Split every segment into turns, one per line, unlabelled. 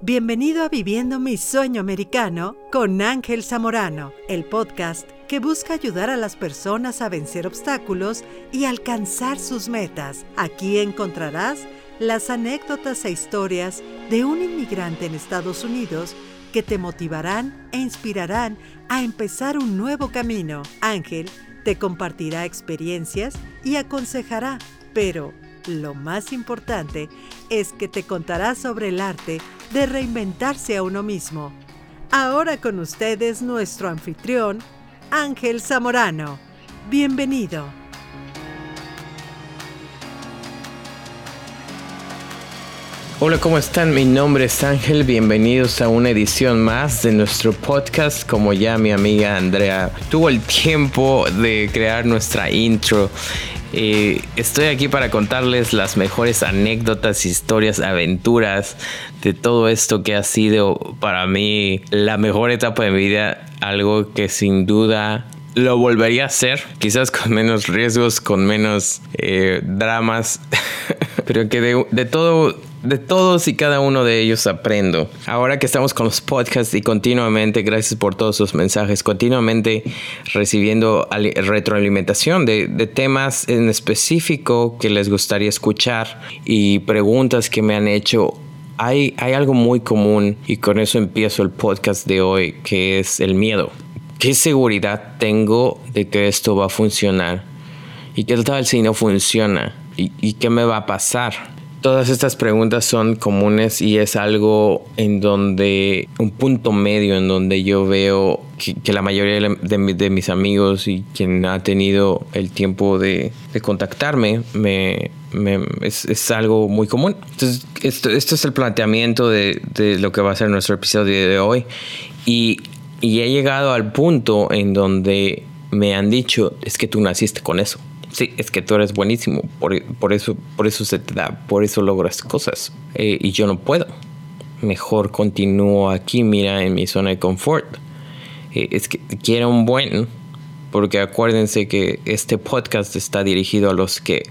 Bienvenido a Viviendo mi Sueño Americano con Ángel Zamorano, el podcast que busca ayudar a las personas a vencer obstáculos y alcanzar sus metas. Aquí encontrarás las anécdotas e historias de un inmigrante en Estados Unidos que te motivarán e inspirarán a empezar un nuevo camino. Ángel te compartirá experiencias y aconsejará, pero lo más importante es que te contará sobre el arte de reinventarse a uno mismo. Ahora con ustedes nuestro anfitrión, Ángel Zamorano. Bienvenido.
Hola, ¿cómo están? Mi nombre es Ángel, bienvenidos a una edición más de nuestro podcast. Como ya mi amiga Andrea tuvo el tiempo de crear nuestra intro estoy aquí para contarles las mejores anécdotas, historias, aventuras de todo esto que ha sido para mí la mejor etapa de mi vida. Algo que sin duda lo volvería a hacer, quizás con menos riesgos, con menos eh, dramas, pero que de todo de todos y cada uno de ellos aprendo. Ahora que estamos con los podcasts y continuamente, gracias por todos sus mensajes, continuamente recibiendo retroalimentación de, temas en específico que les gustaría escuchar y preguntas que me han hecho. Hay, hay algo muy común y con eso empiezo el podcast de hoy, que es el miedo. ¿Qué seguridad tengo de que esto va a funcionar? ¿Y qué tal si no funciona? ¿Y, y qué me va a pasar? Todas estas preguntas son comunes y es algo en donde, un punto medio en donde yo veo que, la mayoría de, mis amigos y quien ha tenido el tiempo de, contactarme me, es, algo muy común. Entonces, esto, es el planteamiento de, lo que va a ser nuestro episodio de hoy. Y, y he llegado al punto en donde me han dicho, es que tú naciste con eso sí, es que tú eres buenísimo, por, eso, por eso se te da, por eso logras cosas. Eh, y yo no puedo. Mejor continúo aquí, mira, en mi zona de confort. Eh, es que quiero un buen, porque acuérdense que este podcast está dirigido a los que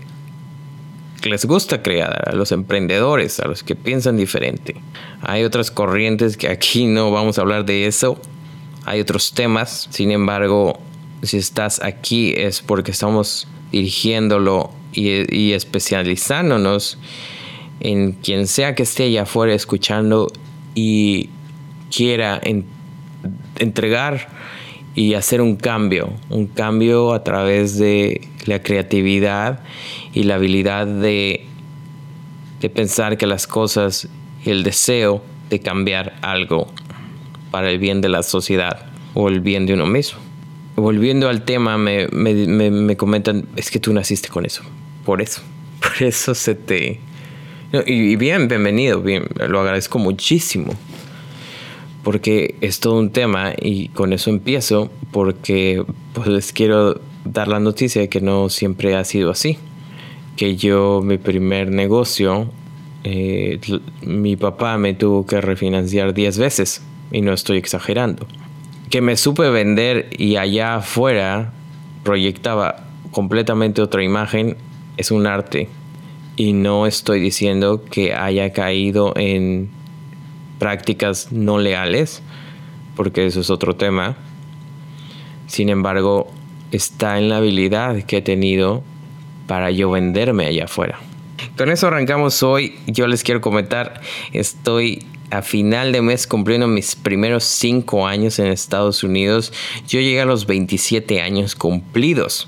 les gusta crear, a los emprendedores, a los que piensan diferente. Hay otras corrientes que aquí no vamos a hablar de eso. Hay otros temas, sin embargo, si estás aquí es porque estamos dirigiéndolo y, especializándonos en quien sea que esté allá afuera escuchando y quiera entregar y hacer un cambio, un cambio a través de la creatividad y la habilidad de, de pensar que las cosas y el deseo de cambiar algo para el bien de la sociedad o el bien de uno mismo volviendo al tema, me, comentan, es que tú naciste con eso. Por eso. Por eso se te... y, bien, bienvenido, bien, lo agradezco muchísimo. Porque es todo un tema y con eso empiezo porque pues les quiero dar la noticia de que no siempre ha sido así. Que yo, mi primer negocio, eh, mi papá me tuvo que refinanciar 10 veces y no estoy exagerando que me supe vender y allá afuera proyectaba completamente otra imagen, es un arte. Y no estoy diciendo que haya caído en prácticas no leales, porque eso es otro tema. Sin embargo, está en la habilidad que he tenido para yo venderme allá afuera. Con eso arrancamos hoy. Yo les quiero comentar, estoy a final de mes cumpliendo mis primeros cinco años en Estados Unidos. Yo llegué a los 27 años cumplidos.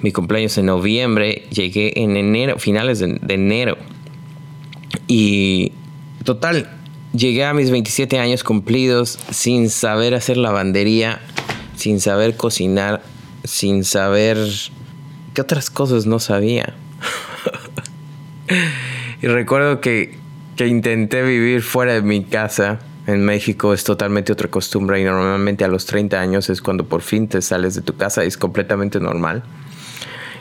Mi cumpleaños en noviembre, llegué en enero, finales de, enero. Y total, llegué a mis 27 años cumplidos sin saber hacer lavandería, sin saber cocinar, sin saber qué otras cosas no sabía. y recuerdo que que intenté vivir fuera de mi casa en México es totalmente otra costumbre y normalmente a los 30 años es cuando por fin te sales de tu casa, es completamente normal.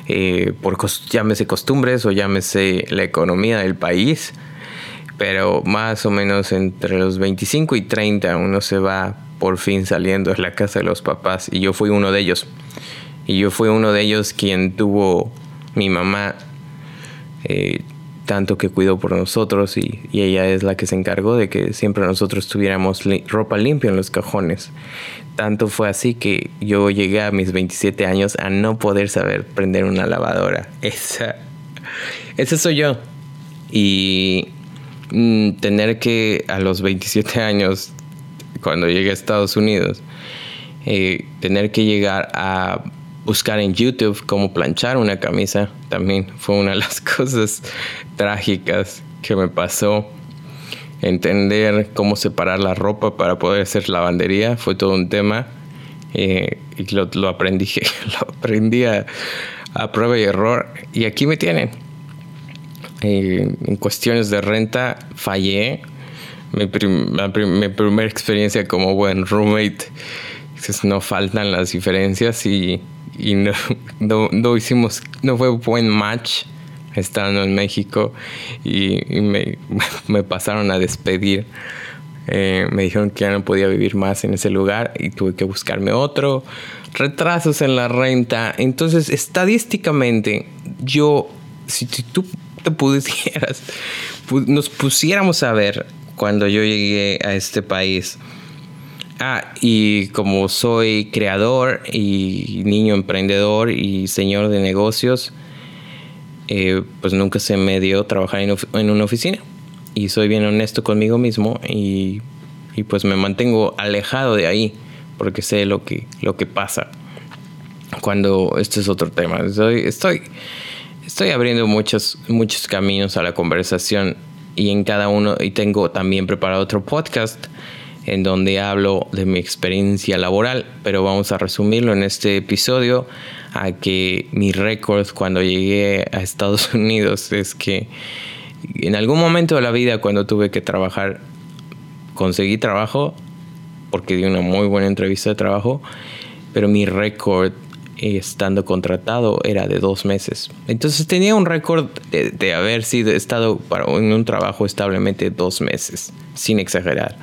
Eh, por llámese costumbres o llámese la economía del país, pero más o menos entre los 25 y 30 uno se va por fin saliendo de la casa de los papás y yo fui uno de ellos. Y yo fui uno de ellos quien tuvo mi mamá. Eh, tanto que cuidó por nosotros y, ella es la que se encargó de que siempre nosotros tuviéramos ropa limpia en los cajones. Tanto fue así que yo llegué a mis 27 años a no poder saber prender una lavadora. Esa, ese soy yo. Y mm, tener que a los 27 años, cuando llegué a Estados Unidos, eh, tener que llegar a buscar en YouTube cómo planchar una camisa también fue una de las cosas trágicas que me pasó. Entender cómo separar la ropa para poder hacer lavandería fue todo un tema eh, y lo, aprendí, lo aprendí a, prueba y error y aquí me tienen. Eh, en cuestiones de renta fallé. Mi, mi primera experiencia como buen roommate no faltan las diferencias y, no, no, hicimos, no fue buen match estando en México y, me, pasaron a despedir. Eh, me dijeron que ya no podía vivir más en ese lugar y tuve que buscarme otro. Retrasos en la renta. Entonces, estadísticamente, yo, si, si tú te pudieras, nos pusiéramos a ver cuando yo llegué a este país Ah, y como soy creador y niño emprendedor y señor de negocios, eh, pues nunca se me dio trabajar en, una oficina. Y soy bien honesto conmigo mismo y, pues me mantengo alejado de ahí porque sé lo que, lo que pasa cuando este es otro tema. Estoy, estoy, estoy abriendo muchos, muchos caminos a la conversación y en cada uno, y tengo también preparado otro podcast en donde hablo de mi experiencia laboral, pero vamos a resumirlo en este episodio a que mi récord cuando llegué a Estados Unidos es que en algún momento de la vida cuando tuve que trabajar, conseguí trabajo porque di una muy buena entrevista de trabajo, pero mi récord estando contratado era de dos meses. Entonces tenía un récord de, haber sido estado para, en un trabajo establemente dos meses, sin exagerar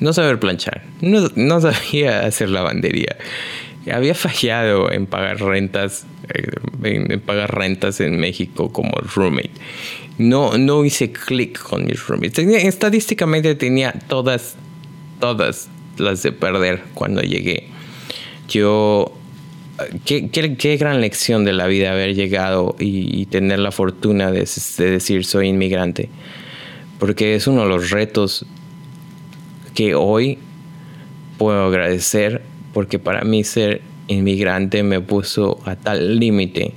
no saber planchar, no, sabía hacer lavandería. Había fallado en pagar rentas, eh, en, pagar rentas en México como roommate. No, no hice clic con mis roommates. estadísticamente tenía todas, todas las de perder cuando llegué. Yo Qué, qué, gran lección de la vida haber llegado y, tener la fortuna de, decir soy inmigrante. Porque es uno de los retos que hoy puedo agradecer porque para mí ser inmigrante me puso a tal límite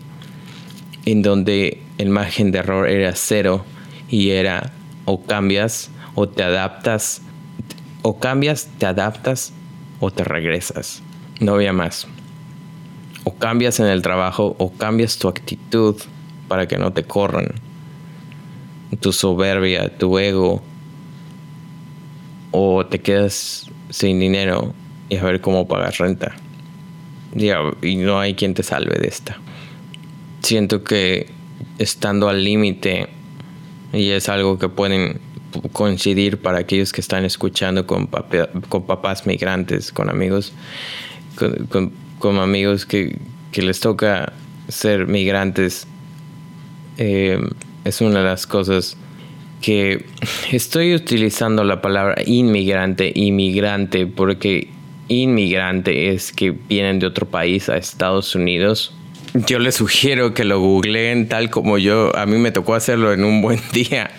en donde el margen de error era cero y era o cambias o te adaptas o cambias, te adaptas o te regresas. No había más. O cambias en el trabajo o cambias tu actitud para que no te corran. Tu soberbia, tu ego, te quedas sin dinero y a ver cómo pagas renta. y no hay quien te salve de esta. Siento que estando al límite, y es algo que pueden coincidir para aquellos que están escuchando con, papás migrantes, con amigos, con, amigos que, les toca ser migrantes, eh, es una de las cosas que estoy utilizando la palabra inmigrante, inmigrante, porque inmigrante es que vienen de otro país a Estados Unidos. Yo les sugiero que lo googleen tal como yo, a mí me tocó hacerlo en un buen día.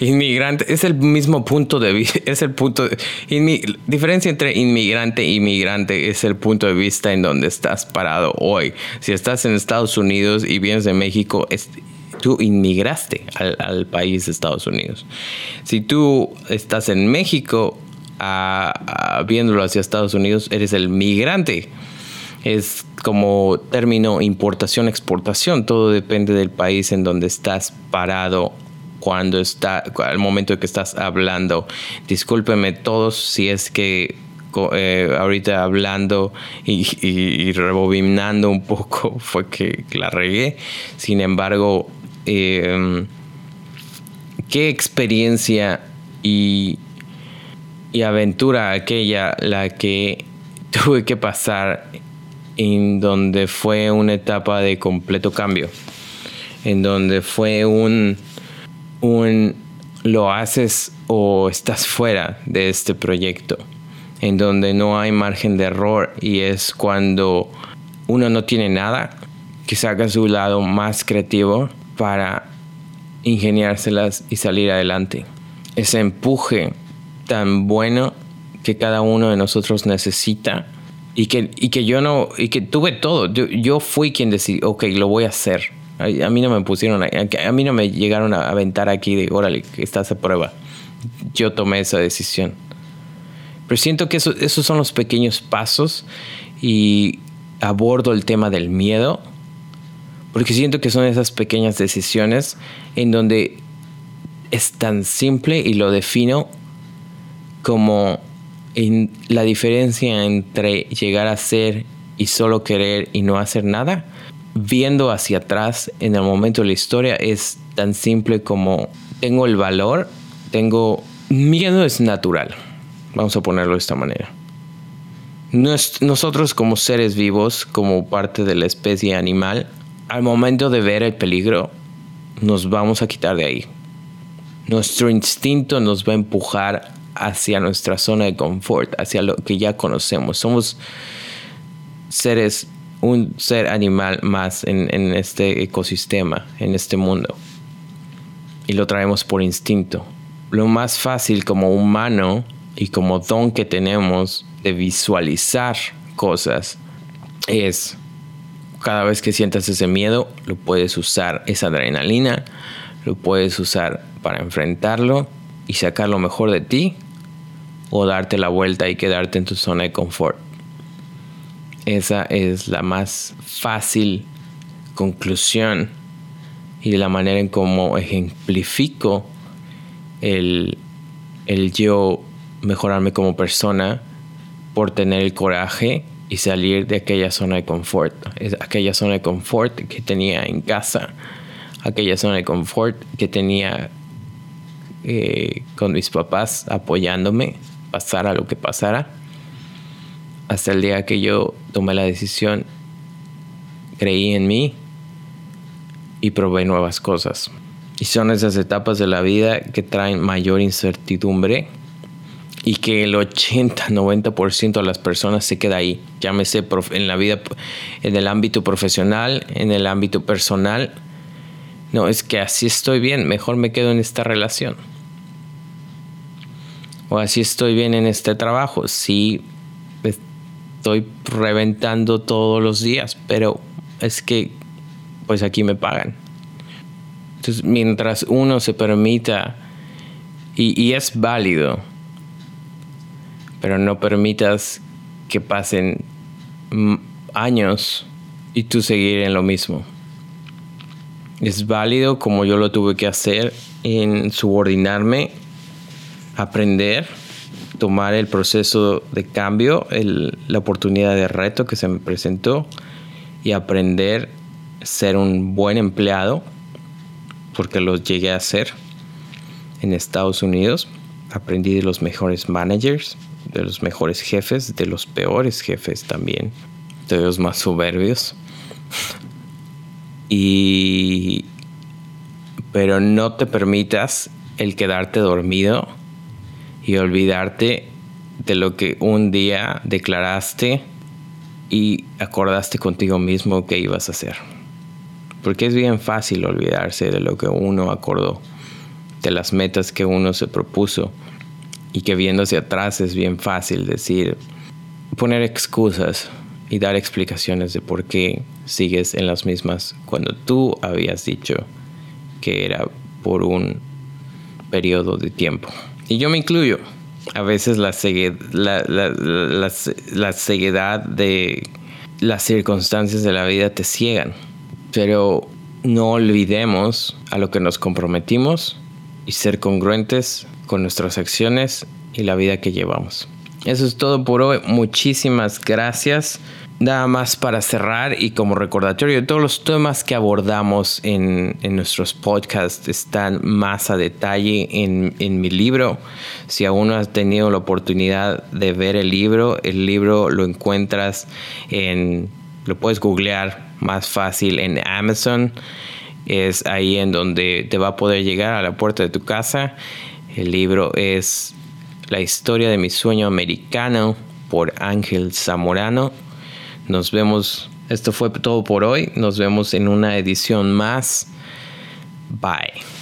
Inmigrante es el mismo punto de vista, es el punto, de, diferencia entre inmigrante e inmigrante es el punto de vista en donde estás parado hoy. Si estás en Estados Unidos y vienes de México, es, tú inmigraste al, país de Estados Unidos. Si tú estás en México viéndolo hacia Estados Unidos, eres el migrante. Es como término importación-exportación. Todo depende del país en donde estás parado cuando está, al momento que estás hablando. Discúlpeme todos si es que eh, ahorita hablando y, y, rebobinando un poco fue que la regué. Sin embargo, Em, qué experiencia y, y aventura aquella la que tuve que pasar en donde fue una etapa de completo cambio, en donde fue un, un lo haces o estás fuera de este proyecto, en donde no hay margen de error y es cuando uno no tiene nada que saca su lado más creativo para ingeniárselas y salir adelante. Ese empuje tan bueno que cada uno de nosotros necesita y que, y que yo no, y que tuve todo. Yo, yo fui quien decidió, ok, lo voy a hacer. A, mí no me pusieron, a, a, mí no me llegaron a aventar aquí de, órale, estás a prueba. Yo tomé esa decisión. Pero siento que esos son los pequeños pasos y abordo el tema del miedo, porque siento que son esas pequeñas decisiones en donde es tan simple y lo defino como la diferencia entre llegar a ser y solo querer y no hacer nada, viendo hacia atrás en el momento de la historia es tan simple como tengo el valor, tengo miedo es natural. Vamos a ponerlo de esta manera. Nosotros como seres vivos, como parte de la especie animal, al momento de ver el peligro, nos vamos a quitar de ahí. Nuestro instinto nos va a empujar hacia nuestra zona de confort, hacia lo que ya conocemos. Somos seres, un ser animal más en, este ecosistema, en este mundo. Y lo traemos por instinto. Lo más fácil como humano y como don que tenemos de visualizar cosas es cada vez que sientas ese miedo, lo puedes usar esa adrenalina, lo puedes usar para enfrentarlo y sacar lo mejor de ti o darte la vuelta y quedarte en tu zona de confort. Esa es la más fácil conclusión y la manera en cómo ejemplifico el, el yo mejorarme como persona por tener el coraje y salir de aquella zona de confort, aquella zona de confort que tenía en casa, aquella zona de confort que tenía eh, con mis papás apoyándome, pasara lo que pasara, hasta el día que yo tomé la decisión, creí en mí y probé nuevas cosas. Y son esas etapas de la vida que traen mayor incertidumbre y que el 80-90% de las personas se queda ahí, llámese en la vida, en el ámbito profesional, en el ámbito personal. No, es que así estoy bien, mejor me quedo en esta relación. O así estoy bien en este trabajo, sí estoy reventando todos los días, pero es que pues aquí me pagan. Entonces, mientras uno se permita, y, y es válido, pero no permitas que pasen años y tú seguir en lo mismo. Es válido como yo lo tuve que hacer en subordinarme, aprender, tomar el proceso de cambio, la oportunidad de reto que se me presentó y aprender ser un buen empleado, porque lo llegué a hacer en Estados Unidos. Aprendí de los mejores managers, de los mejores jefes, de los peores jefes también, de los más soberbios. Y pero no te permitas el quedarte dormido y olvidarte de lo que un día declaraste y acordaste contigo mismo que ibas a hacer. Porque es bien fácil olvidarse de lo que uno acordó, de las metas que uno se propuso y que viendo hacia atrás es bien fácil decir, poner excusas y dar explicaciones de por qué sigues en las mismas cuando tú habías dicho que era por un periodo de tiempo. Y yo me incluyo. A veces la, la, la ceguedad de las circunstancias de la vida te ciegan. Pero no olvidemos a lo que nos comprometimos y ser congruentes con nuestras acciones y la vida que llevamos. Eso es todo por hoy. Muchísimas gracias. Nada más para cerrar y como recordatorio, todos los temas que abordamos en, nuestros podcasts están más a detalle en, en, mi libro. Si aún no has tenido la oportunidad de ver el libro, el libro lo encuentras en, lo puedes googlear más fácil en Amazon es ahí en donde te va a poder llegar a la puerta de tu casa. El libro es La historia de mi sueño americano por Ángel Zamorano. Nos vemos, esto fue todo por hoy. Nos vemos en una edición más. Bye.